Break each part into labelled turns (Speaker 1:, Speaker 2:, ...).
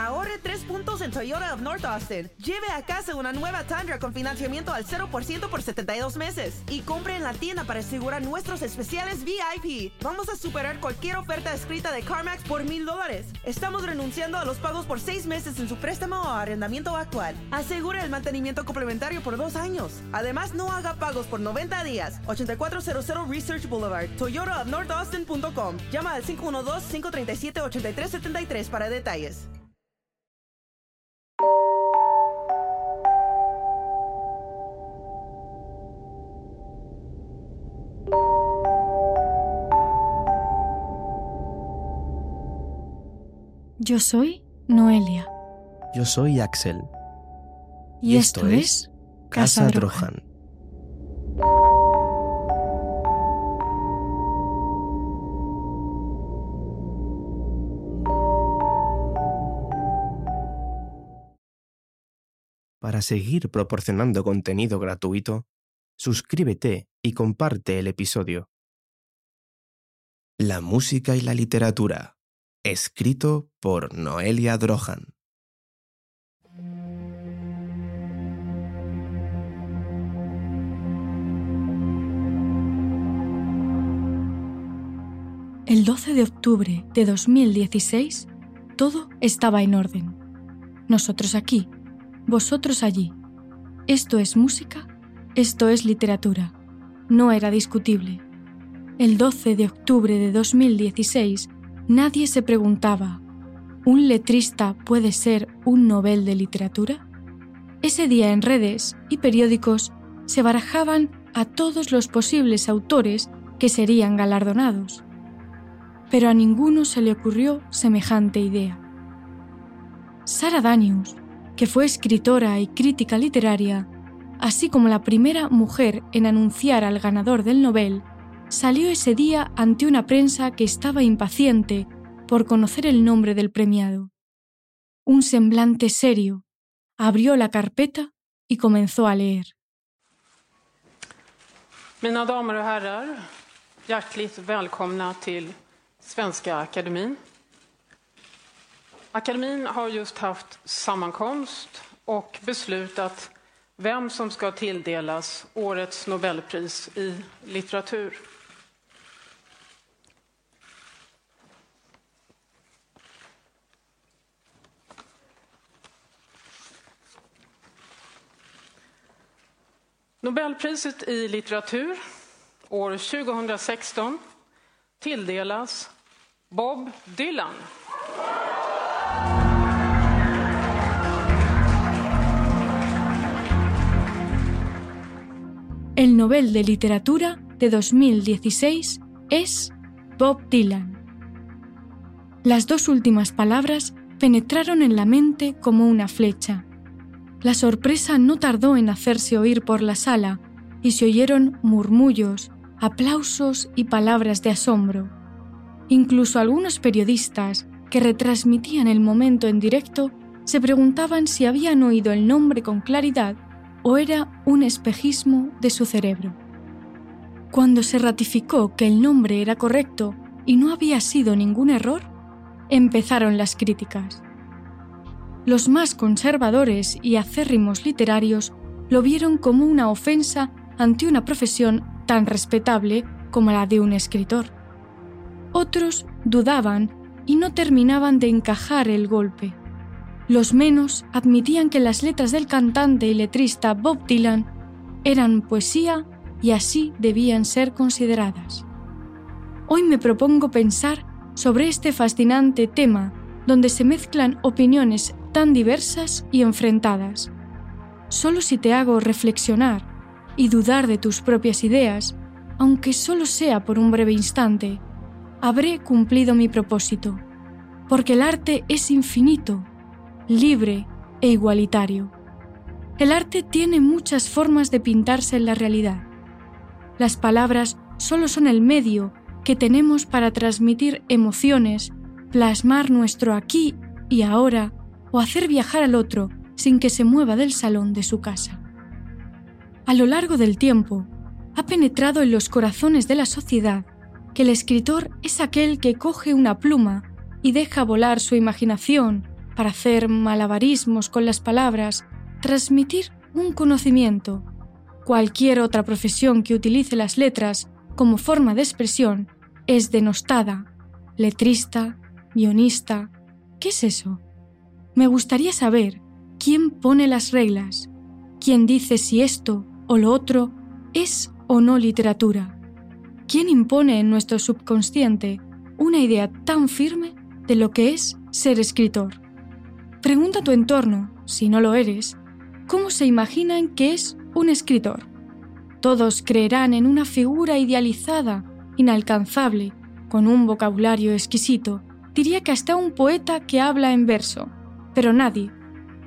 Speaker 1: Ahorre 3 puntos en Toyota of North Austin. Lleve a casa una nueva Tundra con financiamiento al 0% por 72 meses. Y compre en la tienda para asegurar nuestros especiales VIP. Vamos a superar cualquier oferta escrita de CarMax por mil dólares. Estamos renunciando a los pagos por 6 meses en su préstamo o arrendamiento actual. Asegure el mantenimiento complementario por 2 años. Además, no haga pagos por 90 días. 8400 Research Boulevard, Toyota of North Austin.com. Llama al 512-537-8373 para detalles.
Speaker 2: Yo soy Noelia.
Speaker 3: Yo soy Axel.
Speaker 2: Y, esto, es Casa Drohan.
Speaker 3: Para seguir proporcionando contenido gratuito, suscríbete y comparte el episodio. La música y la literatura. Escrito por Noelia Drohan.
Speaker 2: El 12 de octubre de 2016, todo estaba en orden. Nosotros aquí, vosotros allí. Esto es música, esto es literatura. No era discutible. El 12 de octubre de 2016, nadie se preguntaba, ¿un letrista puede ser un Nobel de literatura? Ese día en redes y periódicos se barajaban a todos los posibles autores que serían galardonados. Pero a ninguno se le ocurrió semejante idea. Sarah Danius, que fue escritora y crítica literaria, así como la primera mujer en anunciar al ganador del Nobel, salió ese día ante una prensa que estaba impaciente por conocer el nombre del premiado. Un semblante serio, abrió la carpeta y comenzó a leer.
Speaker 4: Mina damer och herrar, hjärtligt välkomna till Svenska Akademin. Akademin har just haft sammankomst och beslutat vem som ska tilldelas årets Nobelpris i litteratur. Nobelpriset i litteratur år 2016 tilldelas Bob Dylan.
Speaker 2: El Nobel de Literatura de 2016 es Bob Dylan. Las dos últimas palabras penetraron en la mente como una flecha. La sorpresa no tardó en hacerse oír por la sala y se oyeron murmullos, aplausos y palabras de asombro. Incluso algunos periodistas que retransmitían el momento en directo se preguntaban si habían oído el nombre con claridad o era un espejismo de su cerebro. Cuando se ratificó que el nombre era correcto y no había sido ningún error, empezaron las críticas. Los más conservadores y acérrimos literarios lo vieron como una ofensa ante una profesión tan respetable como la de un escritor. Otros dudaban y no terminaban de encajar el golpe. Los menos admitían que las letras del cantante y letrista Bob Dylan eran poesía y así debían ser consideradas. Hoy me propongo pensar sobre este fascinante tema donde se mezclan opiniones tan diversas y enfrentadas. Solo si te hago reflexionar y dudar de tus propias ideas, aunque solo sea por un breve instante, habré cumplido mi propósito, porque el arte es infinito, libre e igualitario. El arte tiene muchas formas de pintarse en la realidad. Las palabras solo son el medio que tenemos para transmitir emociones, plasmar nuestro aquí y ahora o hacer viajar al otro sin que se mueva del salón de su casa. A lo largo del tiempo, ha penetrado en los corazones de la sociedad que el escritor es aquel que coge una pluma y deja volar su imaginación para hacer malabarismos con las palabras, transmitir un conocimiento. Cualquier otra profesión que utilice las letras como forma de expresión es denostada. Letrista, guionista, ¿qué es eso? Me gustaría saber quién pone las reglas, quién dice si esto o lo otro es o no literatura. ¿Quién impone en nuestro subconsciente una idea tan firme de lo que es ser escritor? Pregunta a tu entorno, si no lo eres, cómo se imaginan que es un escritor. Todos creerán en una figura idealizada, inalcanzable, con un vocabulario exquisito, diría que hasta un poeta que habla en verso, pero nadie,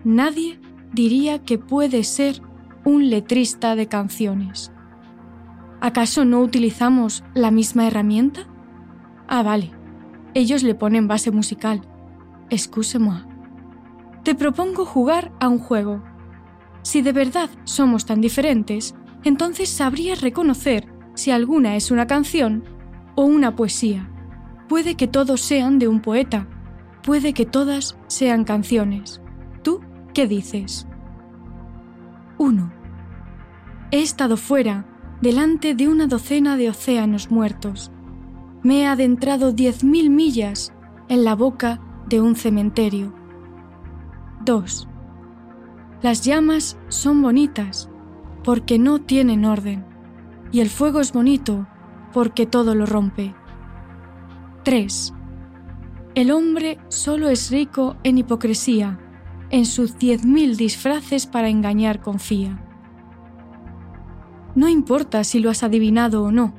Speaker 2: nadie diría que puede ser un letrista de canciones. ¿Acaso no utilizamos la misma herramienta? Ah, vale. Ellos le ponen base musical. Excuse-moi. Te propongo jugar a un juego. Si de verdad somos tan diferentes, entonces sabrías reconocer si alguna es una canción o una poesía. Puede que todos sean de un poeta, puede que todas sean canciones. ¿Tú qué dices? 1. He estado fuera delante de una docena de océanos muertos. Me he adentrado diez mil millas en la boca de un cementerio. 2. Las llamas son bonitas porque no tienen orden, y el fuego es bonito porque todo lo rompe. 3. El hombre solo es rico en hipocresía, en sus diez mil disfraces para engañar confía. No importa si lo has adivinado o no,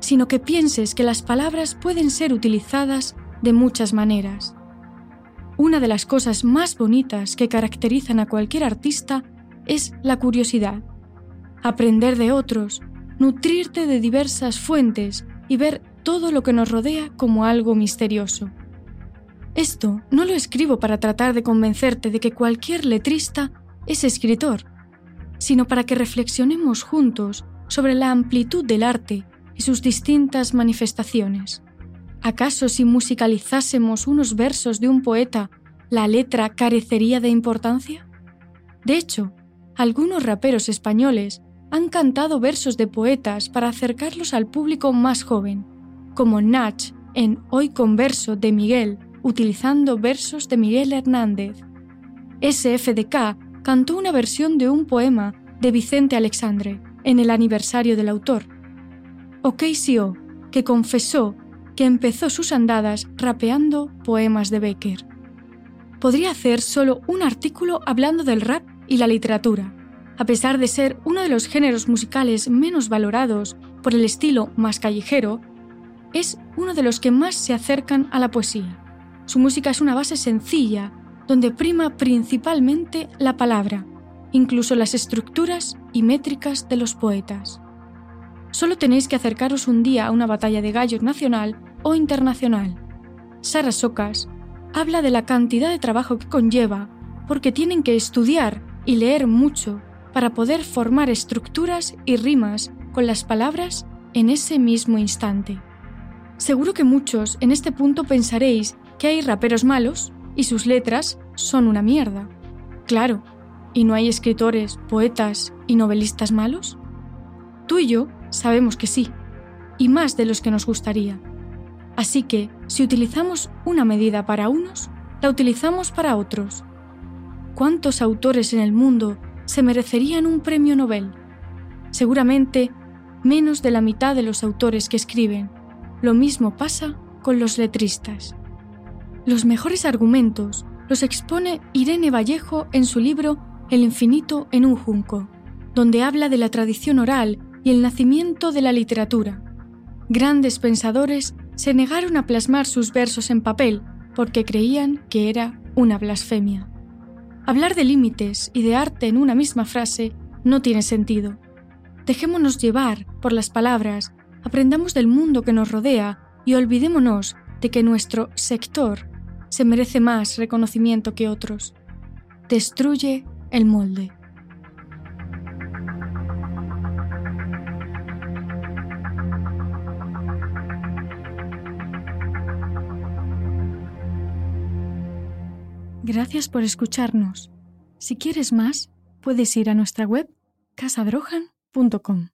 Speaker 2: sino que pienses que las palabras pueden ser utilizadas de muchas maneras. Una de las cosas más bonitas que caracterizan a cualquier artista es la curiosidad. Aprender de otros, nutrirte de diversas fuentes y ver todo lo que nos rodea como algo misterioso. Esto no lo escribo para tratar de convencerte de que cualquier letrista es escritor, sino para que reflexionemos juntos sobre la amplitud del arte y sus distintas manifestaciones. ¿Acaso si musicalizásemos unos versos de un poeta, la letra carecería de importancia? De hecho, algunos raperos españoles han cantado versos de poetas para acercarlos al público más joven, como Nach en Hoy Converso de Miguel, utilizando versos de Miguel Hernández. SFDK cantó una versión de un poema de Vicente Alexandre en el aniversario del autor. O que confesó que empezó sus andadas rapeando poemas de Becker. Podría hacer solo un artículo hablando del rap y la literatura, a pesar de ser uno de los géneros musicales menos valorados por el estilo más callejero, es uno de los que más se acercan a la poesía. Su música es una base sencilla donde prima principalmente la palabra, incluso las estructuras y métricas de los poetas. Solo tenéis que acercaros un día a una batalla de gallos nacional o internacional. Sara Socas habla de la cantidad de trabajo que conlleva porque tienen que estudiar y leer mucho para poder formar estructuras y rimas con las palabras en ese mismo instante. Seguro que muchos en este punto pensaréis que hay raperos malos y sus letras son una mierda. Claro, ¿y no hay escritores, poetas y novelistas malos? Tú y yo sabemos que sí, y más de los que nos gustaría. Así que, si utilizamos una medida para unos, la utilizamos para otros. ¿Cuántos autores en el mundo se merecerían un premio Nobel? Seguramente menos de la mitad de los autores que escriben. Lo mismo pasa con los letristas. Los mejores argumentos los expone Irene Vallejo en su libro El infinito en un junco, donde habla de la tradición oral y el nacimiento de la literatura. Grandes pensadores se negaron a plasmar sus versos en papel porque creían que era una blasfemia. Hablar de límites y de arte en una misma frase no tiene sentido. Dejémonos llevar por las palabras, aprendamos del mundo que nos rodea y olvidémonos de que nuestro sector se merece más reconocimiento que otros. Destruye el molde. Gracias por escucharnos. Si quieres más, puedes ir a nuestra web casabrojan.com.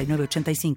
Speaker 5: 906985.